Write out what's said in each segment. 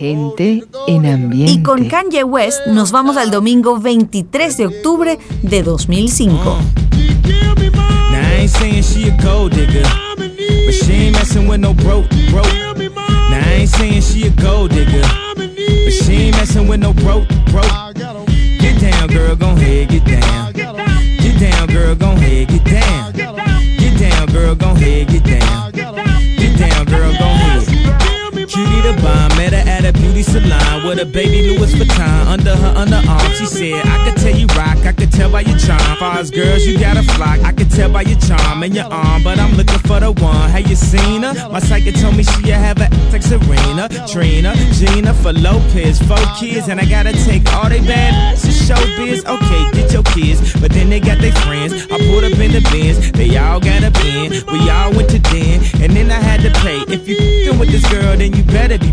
Gente en ambiente. Y con Kanye West nos vamos al domingo 23 de octubre de 2005. Met her at a beauty salon with a baby Louis Vuitton under her underarm. She said, I could tell you rock, I could tell by your charm. Far as girls, you got a flock, I could tell by your charm and your arm, but I'm looking for the one. Have you seen her? My psychic told me she have a like Serena, Trina, Gina for Lopez, four kids, and I gotta take all they bad to showbiz. Okay, get your kids, but then they got their friends. I pulled up in the bins, they all got a bin. We all went to den, and then I had to pay. If you fing with this girl, then you better be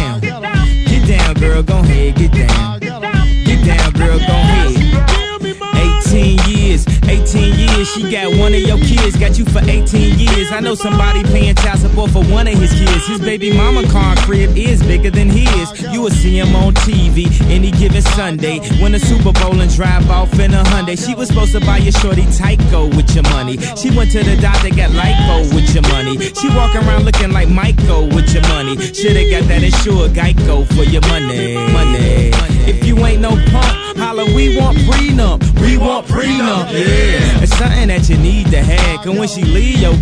18 she got one of your kids, got you for 18 years. I know somebody paying child support for one of his kids. His baby mama car crib is bigger than his. You will see him on TV any given Sunday. Win a Super Bowl and drive off in a Hyundai. She was supposed to buy your shorty Tyco with your money. She went to the doctor, got lipo with your money. She walk around looking like Michael with your money. Shoulda got that insured Geico for your money. Money. If you ain't no punk, holla, we want prenup. We want prenup. Yeah. It's something that you need to have. Cause when she leave, yo,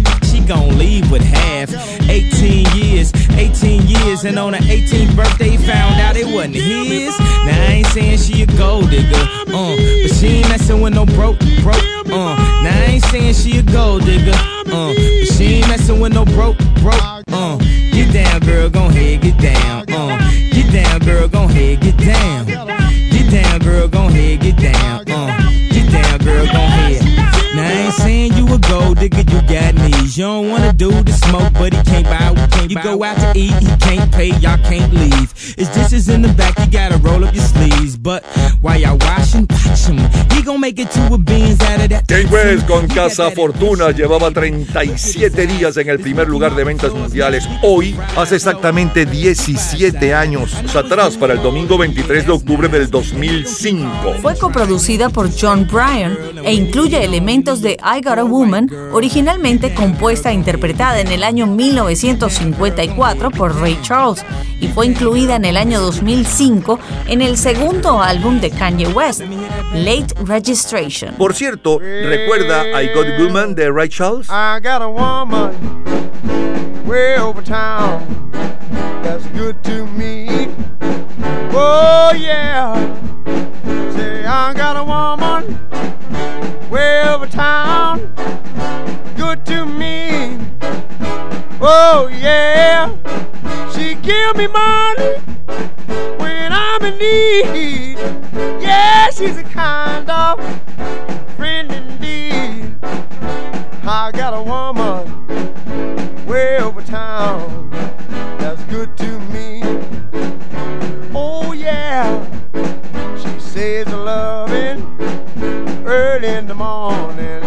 gon' leave with half. 18 years, 18 years, and on her 18th birthday, found out it wasn't his. Now I ain't saying she a gold digger, uh, but she ain't messing with no broke, broke, uh. Now I ain't saying she a gold digger, uh, but she ain't messing with no broke, broke, uh. Get down, girl, gon' head, get down, uh. Get down, girl, gon' head, get down. Get down, girl, gon' head, get down, uh. Get down, girl, gon' head. Ain't saying you a gold digger, you got knees. You don't wanna do the smoke, but he can't buy. We can't. You go out to eat, he can't pay, y'all can't leave. His dishes in the back, you gotta roll up your sleeves. But while y'all washing, watch him. He gon' make it to a beans out of that. Kanye West con Casa Fortuna llevaba 37 días en el primer lugar de ventas mundiales. Hoy, hace exactamente 17 años atrás, para el domingo 23 de octubre del 2005. Fue coproducida por John Bryan e incluye elementos de I Got a Woman, originalmente compuesta e interpretada en el año 1954 por Ray Charles y fue incluida en el año 2005 en el segundo álbum de Kanye West, Late Registration. Por cierto, ¿recuerda I Got a Woman de Ray Charles? I got a woman way over town that's good to me. Oh yeah. Say I got a woman Oh yeah. She give me money when I'm in need. Yeah, she's a kind of friend indeed. I got a woman way over town that's good to me. Oh yeah, she says loving early in the morning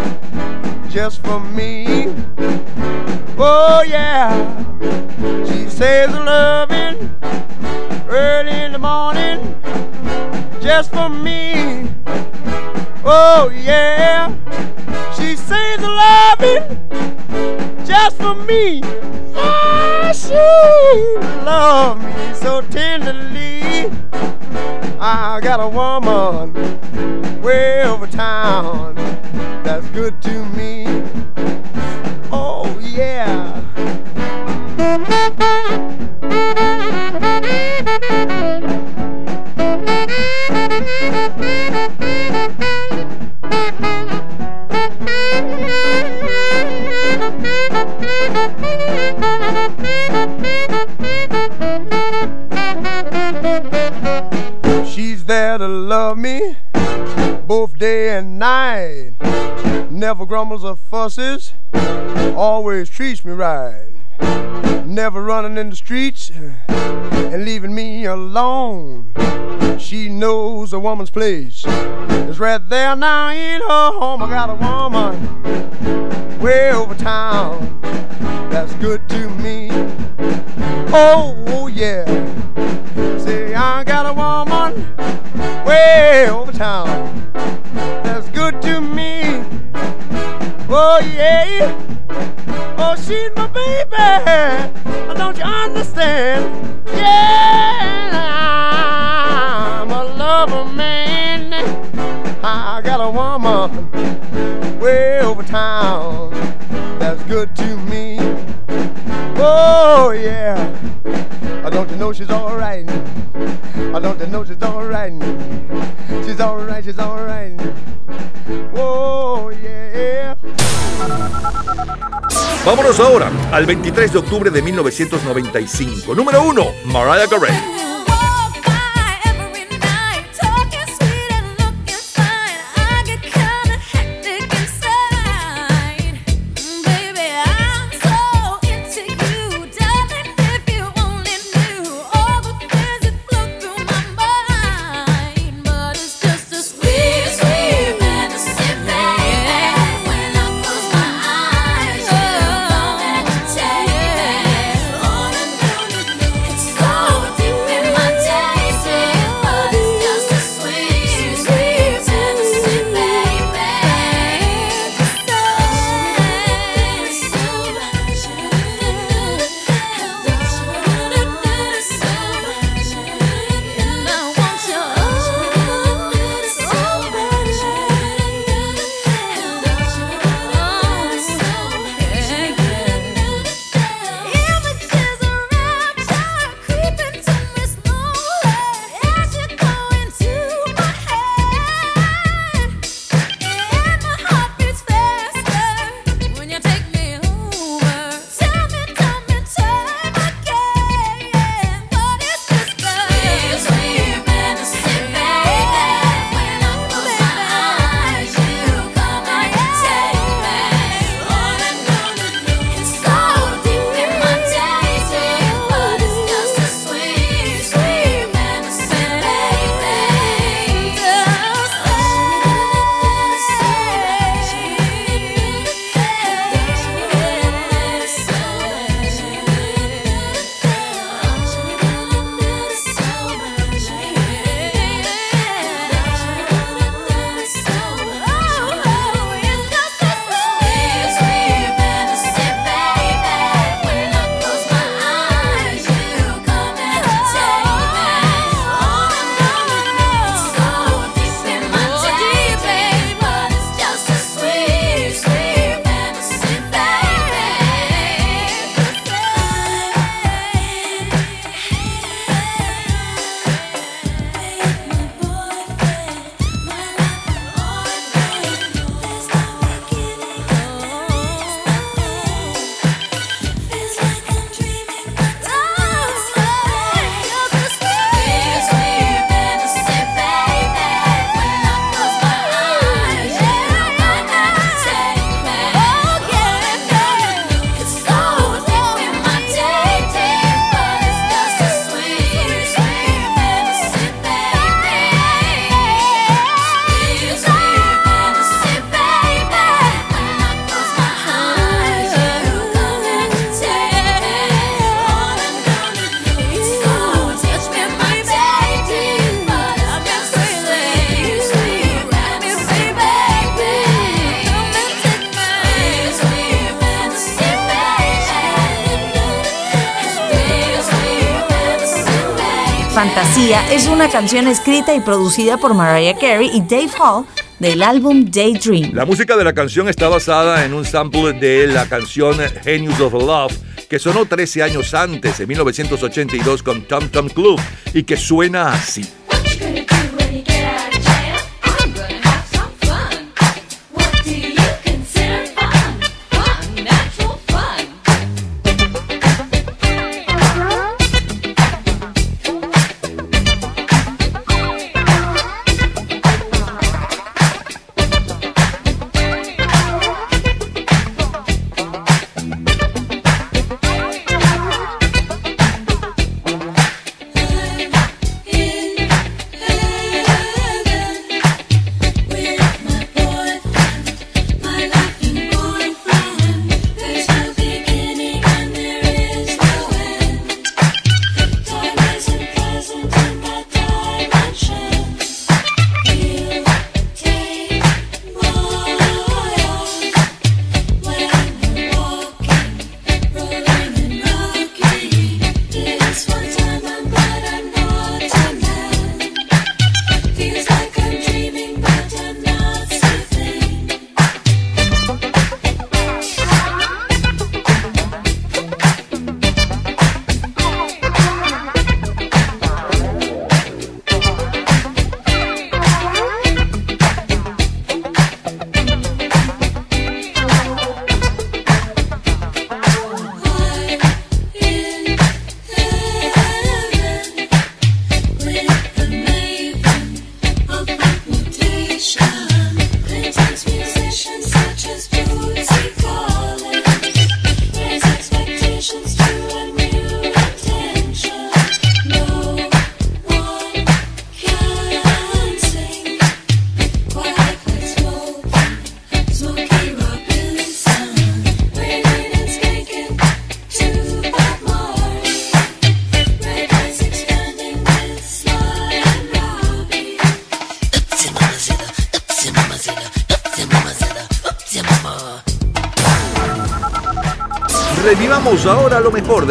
just for me. Oh yeah, she says loving early in the morning just for me. Oh yeah, she says loving just for me. Yeah, she love me so tenderly. I got a woman way over town that's good to me. Oh yeah. to love me both day and night. Never grumbles or fusses, always treats me right. Never running in the streets eh, and leaving me alone. She knows a woman's place is right there now in her home. I got a woman way over town that's good to me. Oh, oh yeah. Say, I got a woman way over town that's good to me. Oh, yeah. Oh, she's my baby. Don't you understand? Yeah, I'm a lover man. I got a woman way over town that's good to me. Oh, yeah. I don't know she's alright? I don't know she's alright? She's alright, she's alright. Oh, yeah. Vámonos ahora al 23 de octubre de 1995. Número 1, Mariah Carey. Una canción escrita y producida por Mariah Carey y Dave Hall del álbum Daydream. La música de la canción está basada en un sample de la canción Genius of Love que sonó 13 años antes, en 1982, con Tom Tom Club y que suena así.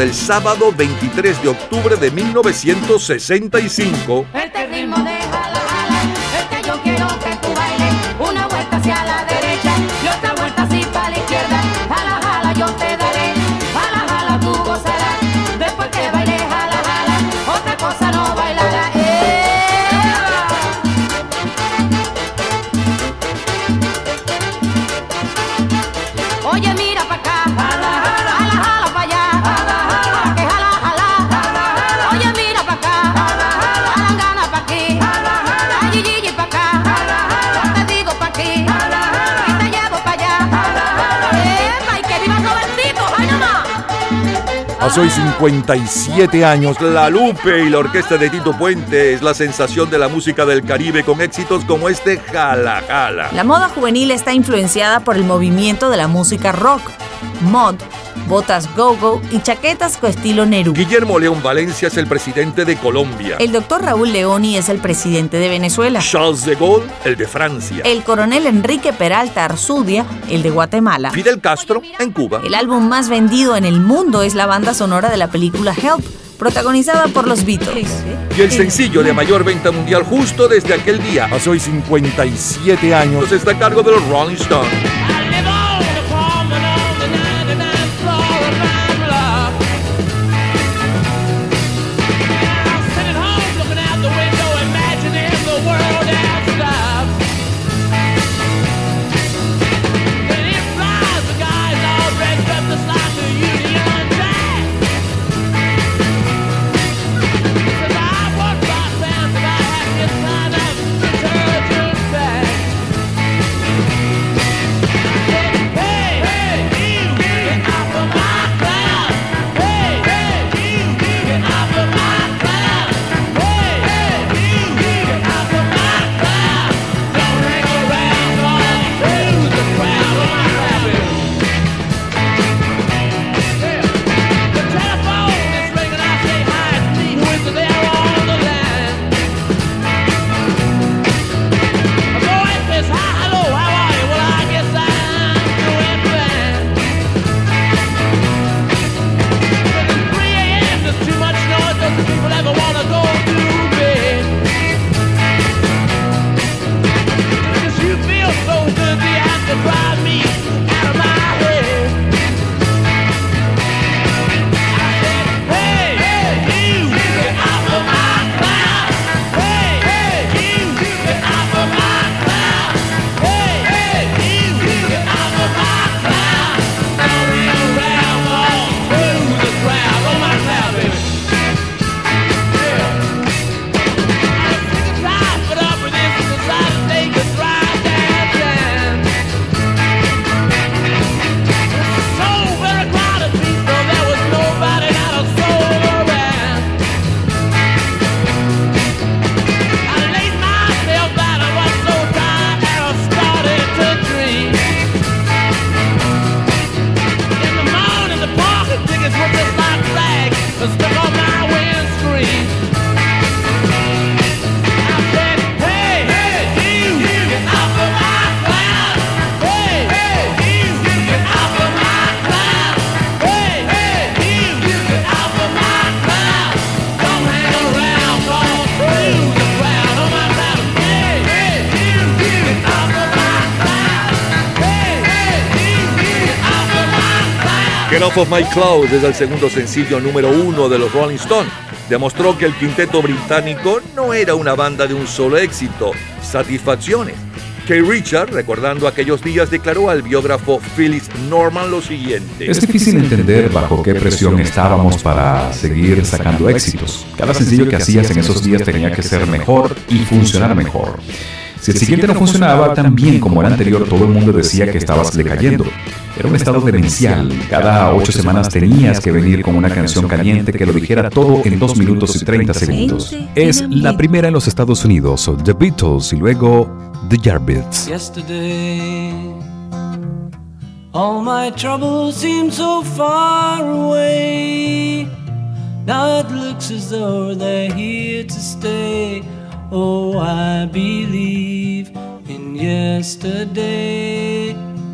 Del sábado 23 de octubre de 1965. Este ritmo de jala, jala, es que yo quiero que tú bailes una vuelta hacia la derecha y otra vuelta así para la izquierda. Jala, jala, yo te daré. Jala, jala, tú gozarás. Después que baile, jala, jala, otra cosa no bailará. Oye, mira Hace hoy 57 años, La Lupe y la orquesta de Tito Puente es la sensación de la música del Caribe con éxitos como este Jala Jala. La moda juvenil está influenciada por el movimiento de la música rock, mod, botas go-go y chaquetas con estilo Nerú. Guillermo León Valencia es el presidente de Colombia. El doctor Raúl Leoni es el presidente de Venezuela. Charles de Gaulle, el de Francia. El coronel Enrique Peralta Arzudia, el de Guatemala. Fidel Castro, en Cuba. El álbum más vendido en el mundo es la banda sonora de la película Help, protagonizada por los Beatles. Y el sencillo de mayor venta mundial justo desde aquel día, hace hoy 57 años, está a cargo de los Rolling Stones. Get Off of My Clouds es el segundo sencillo número uno de los Rolling Stones. Demostró que el quinteto británico no era una banda de un solo éxito, satisfacciones. Kay Richard, recordando aquellos días, declaró al biógrafo Phyllis Norman lo siguiente. Es difícil entender bajo qué presión estábamos para seguir sacando éxitos. Cada sencillo que hacías en esos días tenía que ser mejor y funcionar mejor. Si el siguiente no funcionaba tan bien como el anterior, todo el mundo decía que estabas decayendo. Era un estado demencial. Cada ocho semanas tenías que venir con una canción caliente que lo dijera todo en dos minutos y 30 segundos. Es la primera en los Estados Unidos, The Beatles y luego The Yardbirds. Yesterday, all my troubles seem so far away. Now it looks as though they're here to stay. Oh, I believe in yesterday.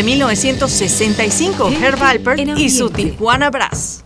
De octubre de 1965, Gente Herb Alpert y su. Tijuana Brass.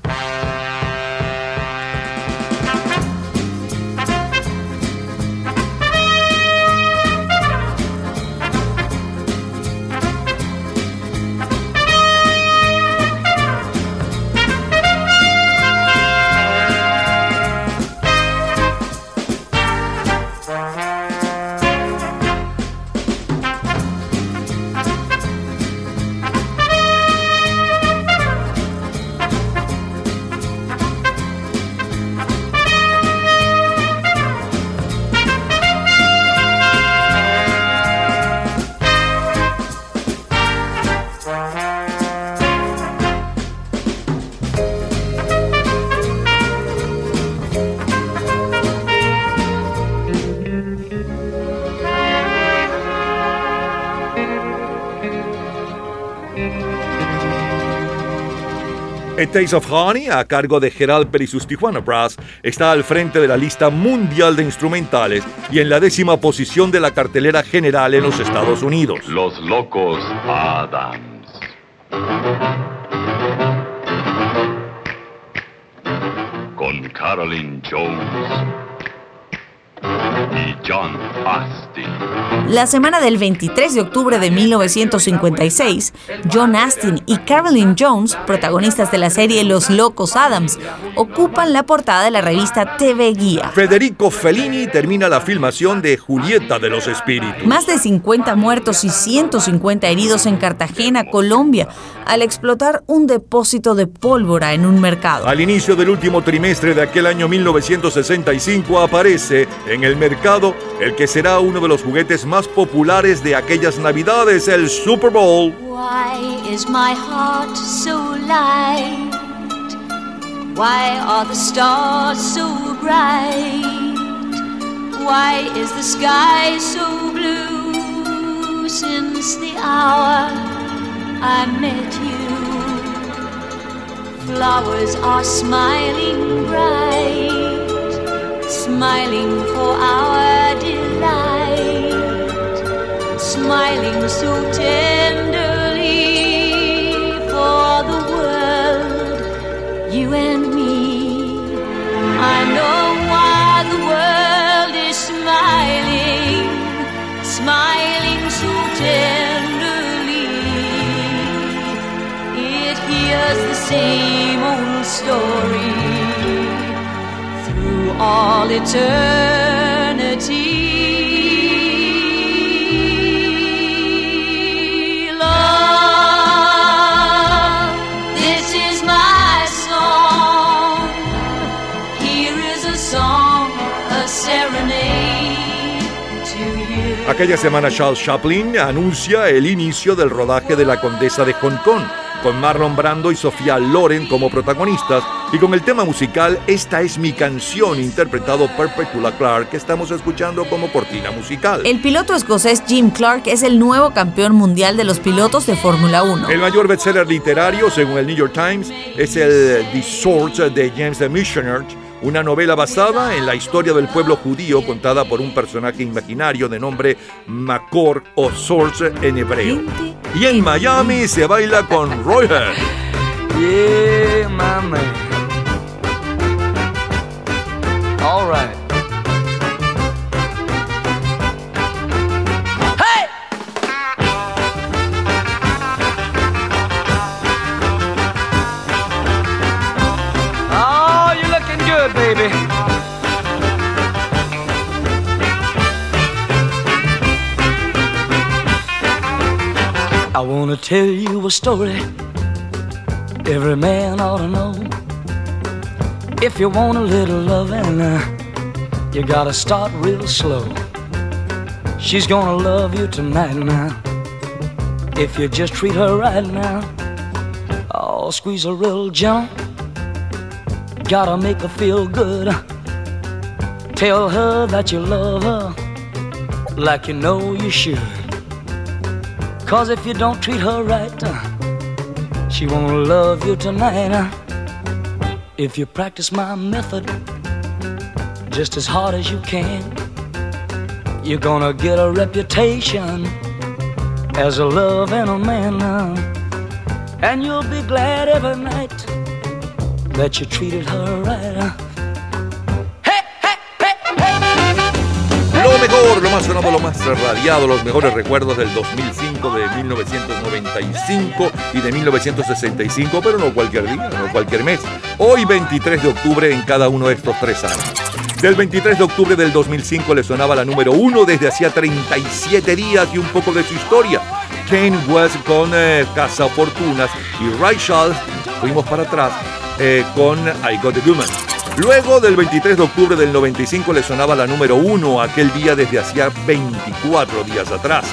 Taste of Honey, a cargo de Gerald Perry y sus Tijuana Brass, está al frente de la lista mundial de instrumentales y en la décima posición de la cartelera general en los Estados Unidos. Los Locos Adams. Con Carolyn Jones y John Astin. La semana del 23 de octubre de 1956, John Astin y Carolyn Jones, protagonistas de la serie Los Locos Adams, ocupan la portada de la revista TV Guía. Federico Fellini termina la filmación de Julieta de los Espíritus. Más de 50 muertos y 150 heridos en Cartagena, Colombia, al explotar un depósito de pólvora en un mercado. Al inicio del último trimestre de aquel año 1965 aparece en el mercado el que será uno de los juguetes más populares de aquellas navidades, el Super Bowl. Why is my heart so light? Why are the stars so bright? Why is the sky so blue since the hour I met you? Flowers are smiling bright, smiling for our delight smiling so tenderly for the world, you and me. I know why the world is smiling, smiling so tenderly. It hears the same old story Aquella semana Charles Chaplin anuncia el inicio del rodaje de La Condesa de Hong Kong, con Marlon Brando y Sofía Loren como protagonistas y con el tema musical Esta es mi canción, interpretado por Petula Clark, que estamos escuchando como cortina musical. El piloto escocés Jim Clark es el nuevo campeón mundial de los pilotos de Fórmula 1. El mayor bestseller literario, según el New York Times, es el The Sword de James the Missioner, una novela basada en la historia del pueblo judío contada por un personaje imaginario de nombre Makor o Source en hebreo. Y en Miami se baila con Roy my I wanna tell you a story every man ought to know. If you want a little loving, uh, you gotta start real slow. She's gonna love you tonight now. If you just treat her right now, oh, squeeze her real gentle. Gotta make her feel good. Tell her that you love her like you know you should. Cause if you don't treat her right, uh, she won't love you tonight. uh. If you practice my method just as hard as you can, you're gonna get a reputation as a love and a man. uh. And you'll be glad every night that you treated her right. Lo más sonado, lo más radiado, los mejores recuerdos del 2005, de 1995 y de 1965, pero no cualquier día, no cualquier mes. Hoy 23 de octubre en cada uno de estos tres años. Del 23 de octubre del 2005 le sonaba la número uno desde hacía 37 días y un poco de su historia. Kane West con eh, Casa Fortunas y Ray Charles, fuimos para atrás, eh, con I Got the Woman. Luego del 23 de octubre del 95 le sonaba la número uno aquel día desde hacía 24 días atrás.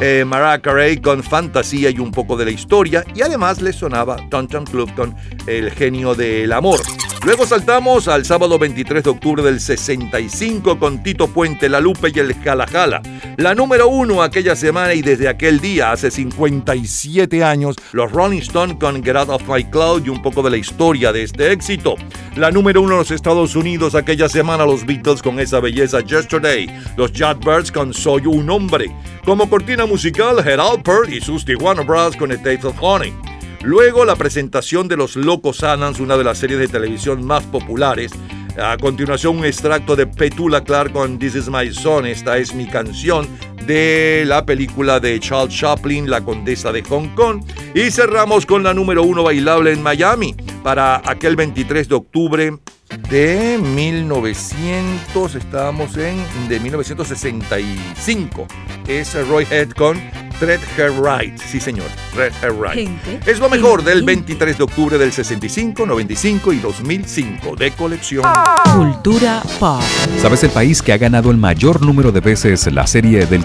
Eh, Carey con fantasía y un poco de la historia y además le sonaba Tonton Club con El genio del amor. Luego saltamos al sábado 23 de octubre del 65 con Tito Puente, La Lupe y el Jala. La número uno aquella semana y desde aquel día, hace 57 años, los Rolling Stones con Get Out of My Cloud y un poco de la historia de este éxito. La número uno en los Estados Unidos aquella semana, los Beatles con esa belleza Yesterday. Los Yardbirds con Soy un hombre. Como cortina musical, Gerald Pearl y sus Tijuana Brass con A Taste of Honey. Luego la presentación de Los Locos Adams, una de las series de televisión más populares. A continuación un extracto de Petula Clark con This Is My Song, esta es mi canción de la película de Charles Chaplin, La Condesa de Hong Kong. Y cerramos con la número uno bailable en Miami para aquel 23 de octubre de 1900, estábamos en, de 1965. Es Roy Head con Red Hair Right. Sí, señor, Red Hair Right. Gente, Es lo mejor del gente. 23 de octubre del 65, 95 y 2005 de colección. Cultura pop. ¿Sabes el país que ha ganado el mayor número de veces la serie del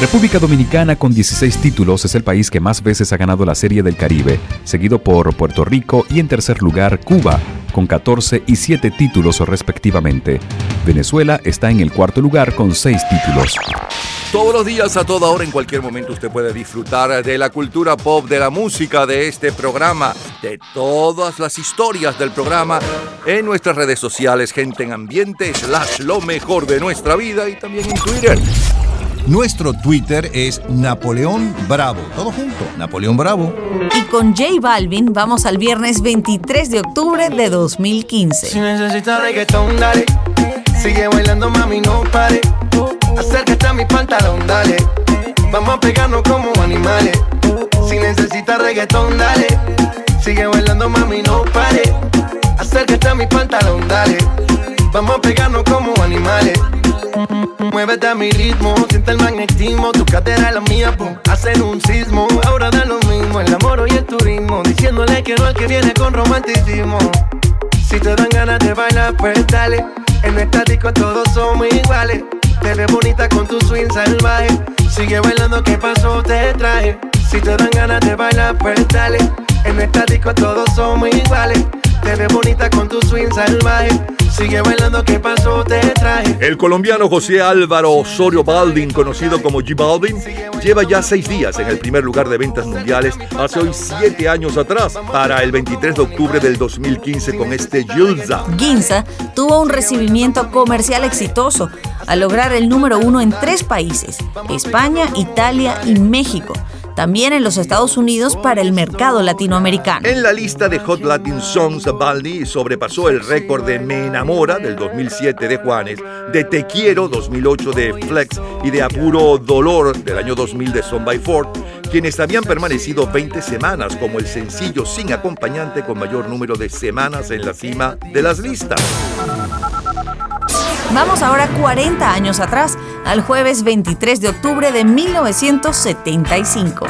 República Dominicana con 16 títulos es el país que más veces ha ganado la Serie del Caribe, seguido por Puerto Rico y en tercer lugar Cuba, con 14 y 7 títulos respectivamente. Venezuela está en el cuarto lugar con 6 títulos. Todos los días, a toda hora, en cualquier momento, usted puede disfrutar de la cultura pop, de la música, de este programa, de todas las historias del programa en nuestras redes sociales, gente en ambiente, slash lo mejor de nuestra vida y también en Twitter. Nuestro Twitter es Napoleón Bravo. Todo junto, Napoleón Bravo. Y con J Balvin vamos al viernes 23 de octubre de 2015. Si necesitas reggaetón, dale. Sigue bailando, mami, no pare. Acércate a mi pantalón, dale. Vamos a pegarnos como animales. Si necesitas reggaetón, dale. Sigue bailando, mami, no pare. Acércate a mi pantalón, dale. Vamos a pegarnos como animales. Muévete a mi ritmo, siente el magnetismo. Tu cadera es la mía, pum, hacen un sismo. Ahora da lo mismo, el amor y el turismo. Diciéndole que no al que viene con romanticismo. Si te dan ganas de bailar, pues dale. En esta disco todos somos iguales. Te ves bonita con tu swing salvaje. Sigue bailando, ¿qué pasó? Te traje. Si te dan ganas de bailar, pues dale. En esta disco todos somos iguales. Te ves bonita con tu swing salvaje. Sigue bailando, ¿qué pasó? Te traje. El colombiano José Álvaro Osorio Baldin, conocido como G Baldin, lleva ya seis días en el primer lugar de ventas mundiales hace hoy siete años atrás, para el 23 de octubre del 2015 con este Gilza. Ginza tuvo un recibimiento comercial exitoso al lograr el número uno en tres países, España, Italia y México. También en los Estados Unidos para el mercado latinoamericano. En la lista de Hot Latin Songs, Baldi sobrepasó el récord de Me Enamora del 2007 de Juanes, de Te Quiero 2008 de Flex y de Apuro Dolor del año 2000 de Son by Ford, quienes habían permanecido 20 semanas como el sencillo sin acompañante con mayor número de semanas en la cima de las listas. Vamos ahora 40 años atrás, al jueves 23 de octubre de 1975.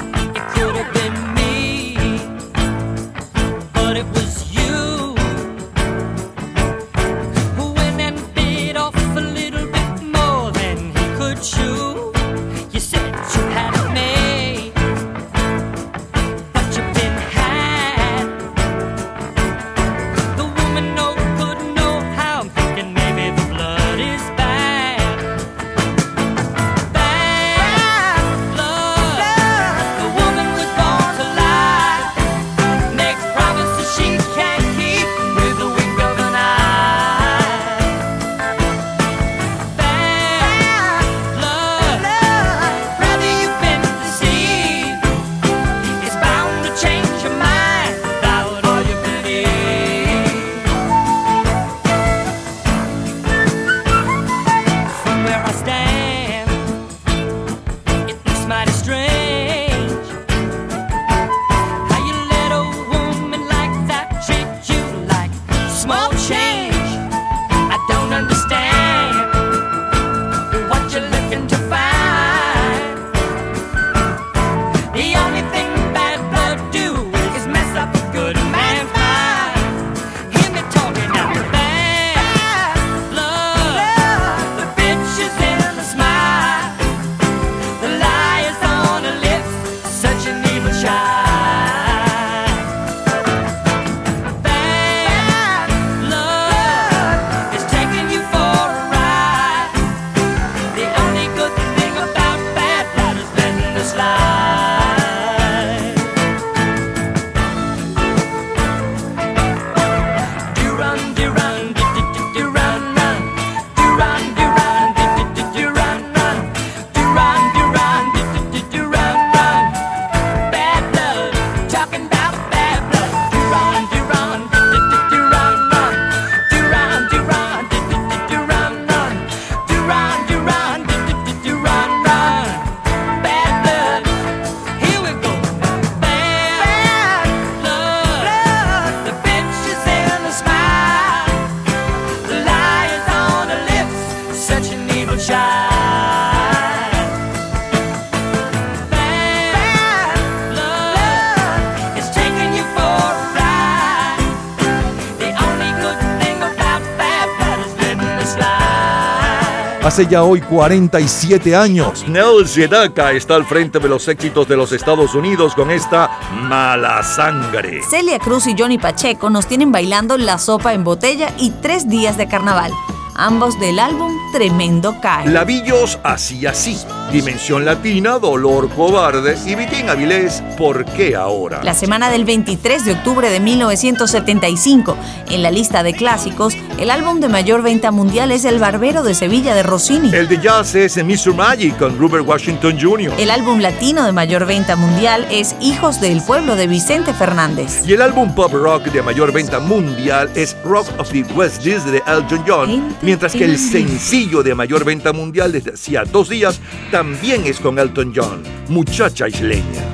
Hace ya hoy 47 años. Nell Sedaka está al frente de los éxitos de los Estados Unidos con esta mala sangre. Celia Cruz y Johnny Pacheco nos tienen bailando La Sopa en Botella y Tres Días de Carnaval, ambos del álbum Tremendo Cae. Lavillos así así. Dimensión Latina, Dolor Cobarde y Vitín Avilés, ¿por qué ahora? La semana del 23 de octubre de 1975, en la lista de clásicos, el álbum de mayor venta mundial es El Barbero de Sevilla de Rossini. El de jazz es Mr. Magic con Robert Washington Jr. El álbum latino de mayor venta mundial es Hijos del Pueblo de Vicente Fernández. Y el álbum pop rock de mayor venta mundial es Rock of the West de Elton John, mientras que el sencillo de mayor venta mundial desde hacía dos días también es con Elton John, Muchacha Isleña.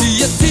I see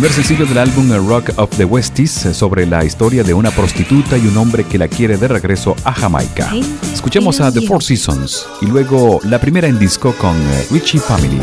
Primer sencillo del álbum Rock of the Westies eh, sobre la historia de una prostituta y un hombre que la quiere de regreso a Jamaica. Escuchemos a The Four Seasons y luego la primera en disco con eh, Richie Family.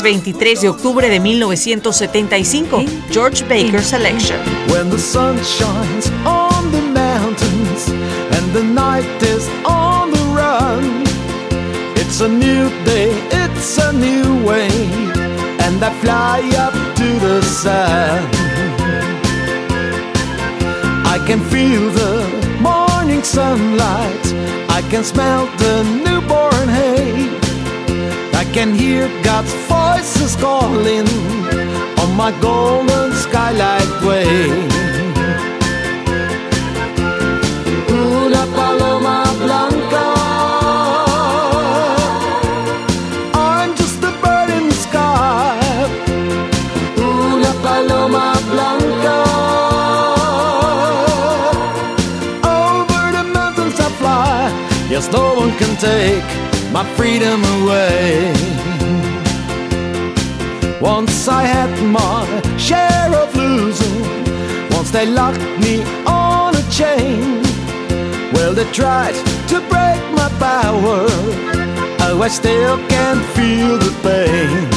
Jueves 23 de octubre de 1975, George Baker Selection. When the sun shines on the mountains and the night is on the run, it's a new day, it's a new way, and I fly up to the sun. I can feel the morning sunlight, I can smell the newborn hay. I can hear God's voices calling on my golden skylight way. Una paloma blanca. I'm just a bird in the sky. Una paloma blanca. Over the mountains I fly. Yes, no one can take my freedom away. Once I had my share of losing, once they locked me on a chain. Well, they tried to break my power. Oh, I still can feel the pain.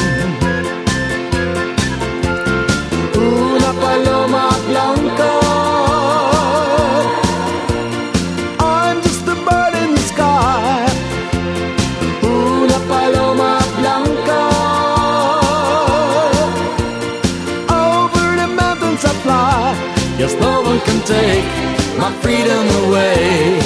Una paloma blanca.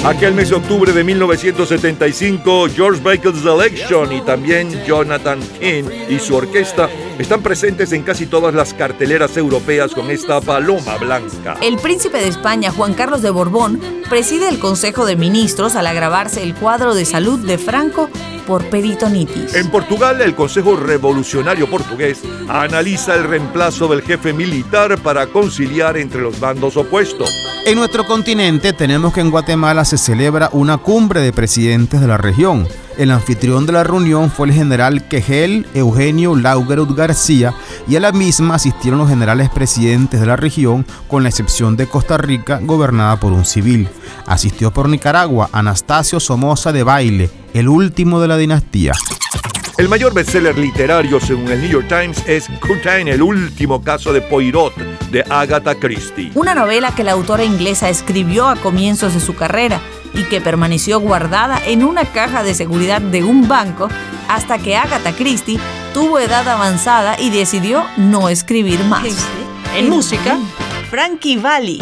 Aquel mes de octubre de 1975, George Baker's Election y también Jonathan King y su orquesta están presentes en casi todas las carteleras europeas con esta paloma blanca. El príncipe de España, Juan Carlos de Borbón, preside el Consejo de Ministros al agravarse el cuadro de salud de Franco por peritonitis. En Portugal, el Consejo Revolucionario Portugués analiza el reemplazo del jefe militar para conciliar entre los bandos opuestos. En nuestro continente tenemos que en Guatemala se celebra una cumbre de presidentes de la región. El anfitrión de la reunión fue el general Quejel Eugenio Laugerud García y a la misma asistieron los generales presidentes de la región, con la excepción de Costa Rica, gobernada por un civil. Asistió por Nicaragua Anastasio Somoza de Baile, el último de la dinastía. El mayor bestseller literario, según el New York Times, es Curtain, el último caso de Poirot, de Agatha Christie. Una novela que la autora inglesa escribió a comienzos de su carrera y que permaneció guardada en una caja de seguridad de un banco hasta que Agatha Christie tuvo edad avanzada y decidió no escribir más. En música, Frankie Valli.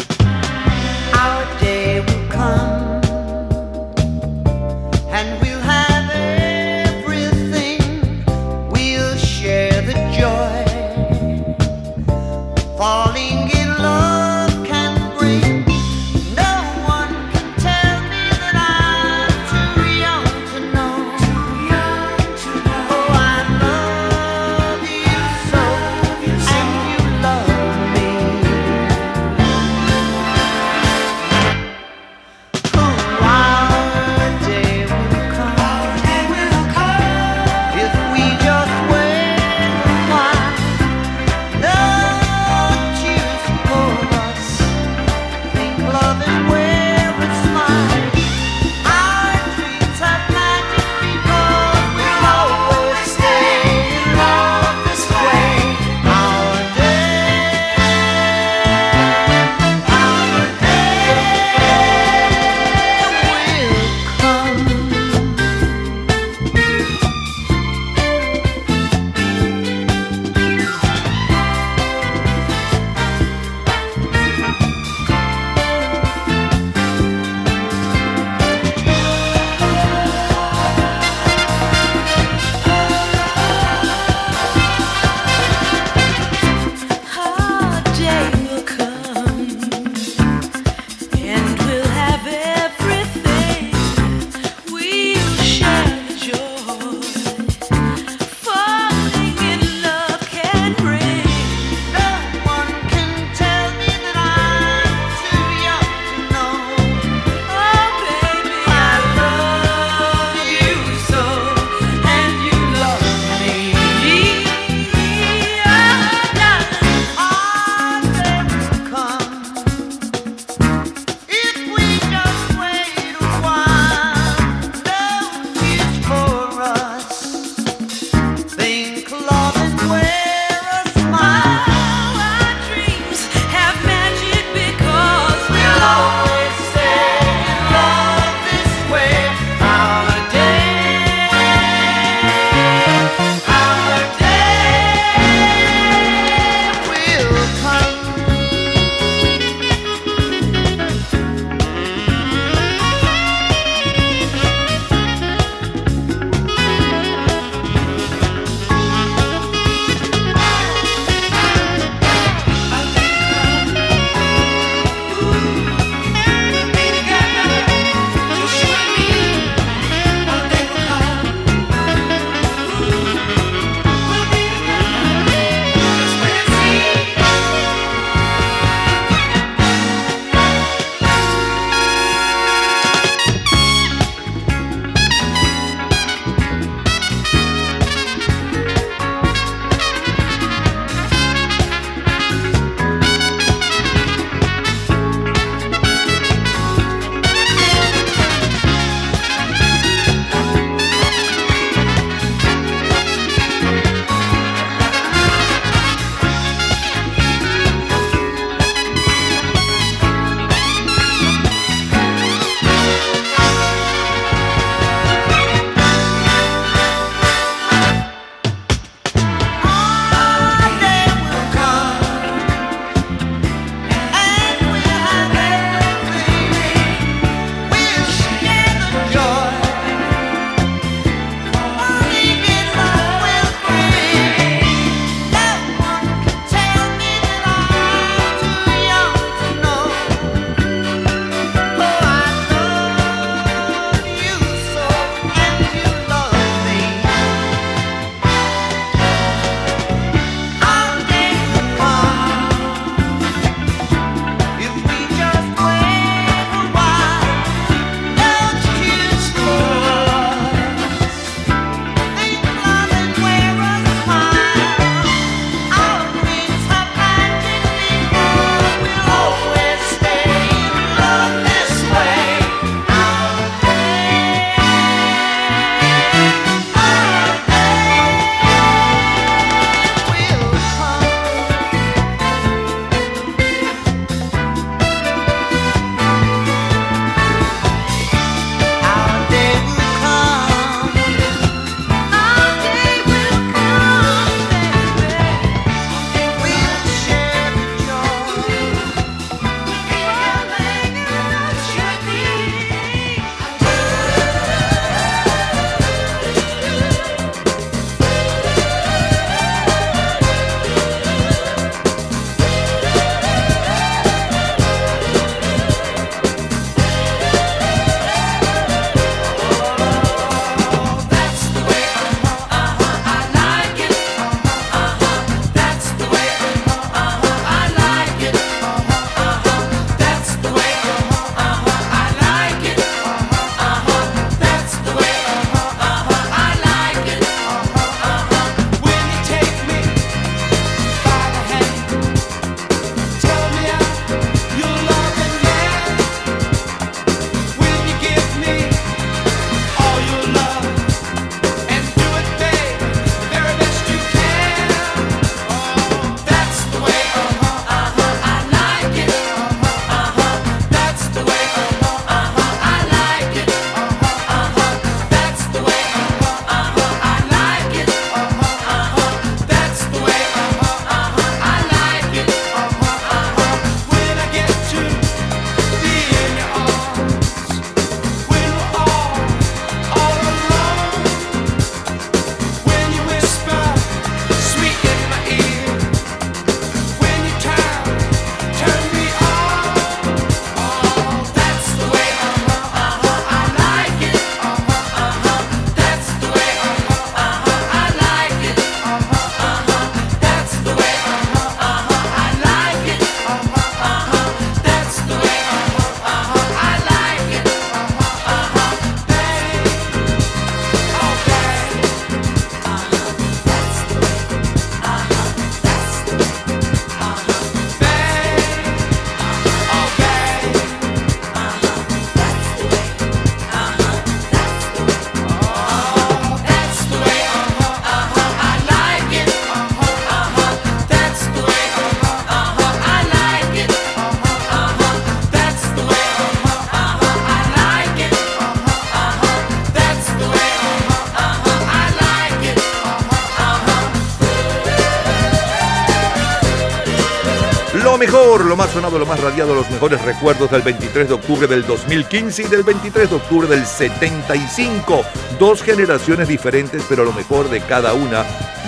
Más sonado, lo más radiado, los mejores recuerdos del 23 de octubre del 2015 y del 23 de octubre del 75. Dos generaciones diferentes, pero lo mejor de cada una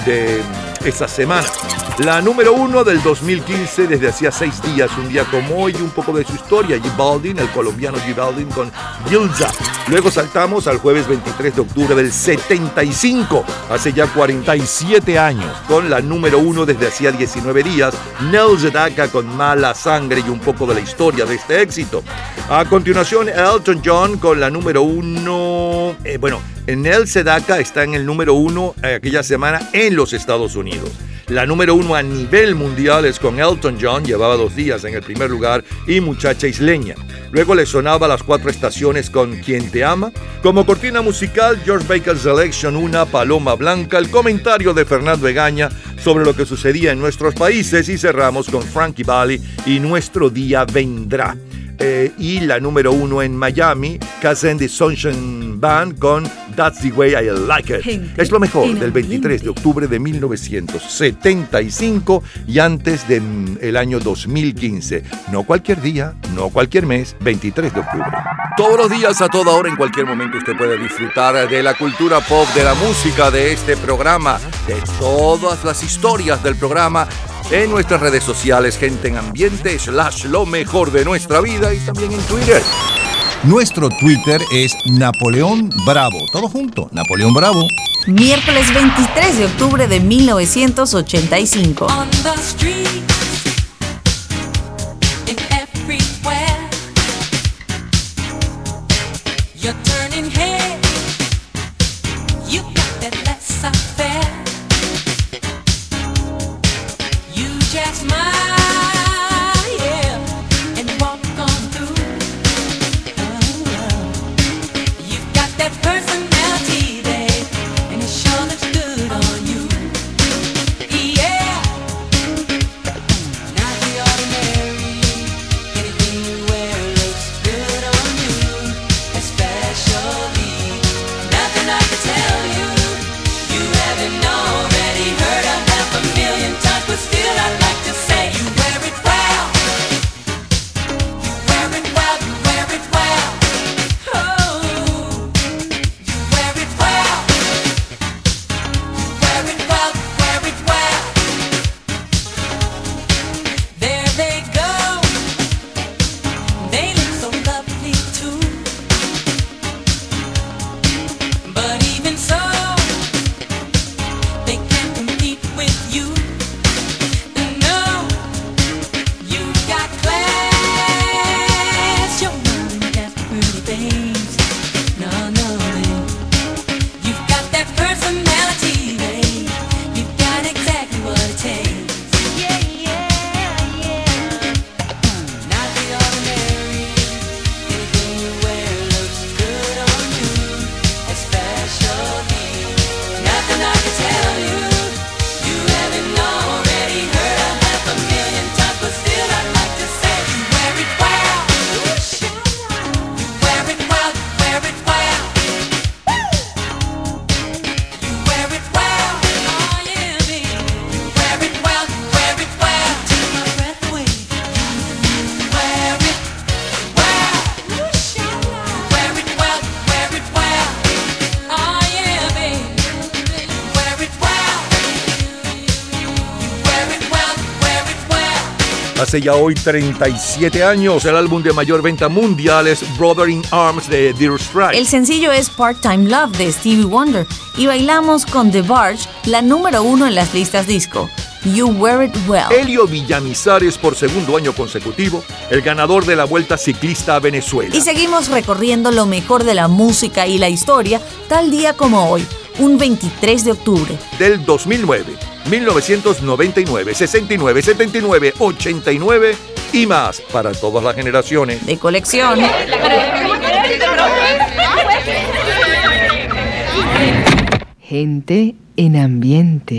de esa semana. La número uno del 2015, desde hacía seis días, un día como hoy, un poco de su historia, Balvin, el colombiano Balvin con Gilza. Luego saltamos al jueves 23 de octubre del 75, hace ya 47 años, con la número uno desde hacía 19 días, Nel Sedaka con Mala Sangre y un poco de la historia de este éxito. A continuación, Elton John con la número uno, eh, bueno, Nel Sedaka está en el número uno eh, aquella semana en los Estados Unidos. La número uno a nivel mundial es con Elton John, llevaba dos días en el primer lugar, y Muchacha Isleña. Luego le sonaba las cuatro estaciones con Quien te ama. Como cortina musical, George Baker Selection, una paloma blanca, el comentario de Fernando Egaña sobre lo que sucedía en nuestros países y cerramos con Frankie Valli y Nuestro Día Vendrá. Eh, y la número uno en Miami, Cousin the Sunshine Band con That's the Way I Like It. Gente es lo mejor del 23 de octubre de 1975 y antes del año 2015. No cualquier día, no cualquier mes, 23 de octubre. Todos los días, a toda hora, en cualquier momento, usted puede disfrutar de la cultura pop, de la música, de este programa, de todas las historias del programa en nuestras redes sociales, gente en ambiente, slash lo mejor de nuestra vida y también en Twitter. Nuestro Twitter es Napoleón Bravo. Todo junto, Napoleón Bravo. Miércoles 23 de octubre de 1985. On the Hace ya hoy 37 años, el álbum de mayor venta mundial es Brother in Arms de Dear Strike. El sencillo es Part-Time Love de Stevie Wonder y bailamos con The Barge, la número uno en las listas disco. You Wear It Well. Elio Villamizares por segundo año consecutivo, el ganador de la Vuelta Ciclista a Venezuela. Y seguimos recorriendo lo mejor de la música y la historia, tal día como hoy, un 23 de octubre. Del 2009, 1999, 69, 79, 89 y más para todas las generaciones. De colección. Gente en ambiente.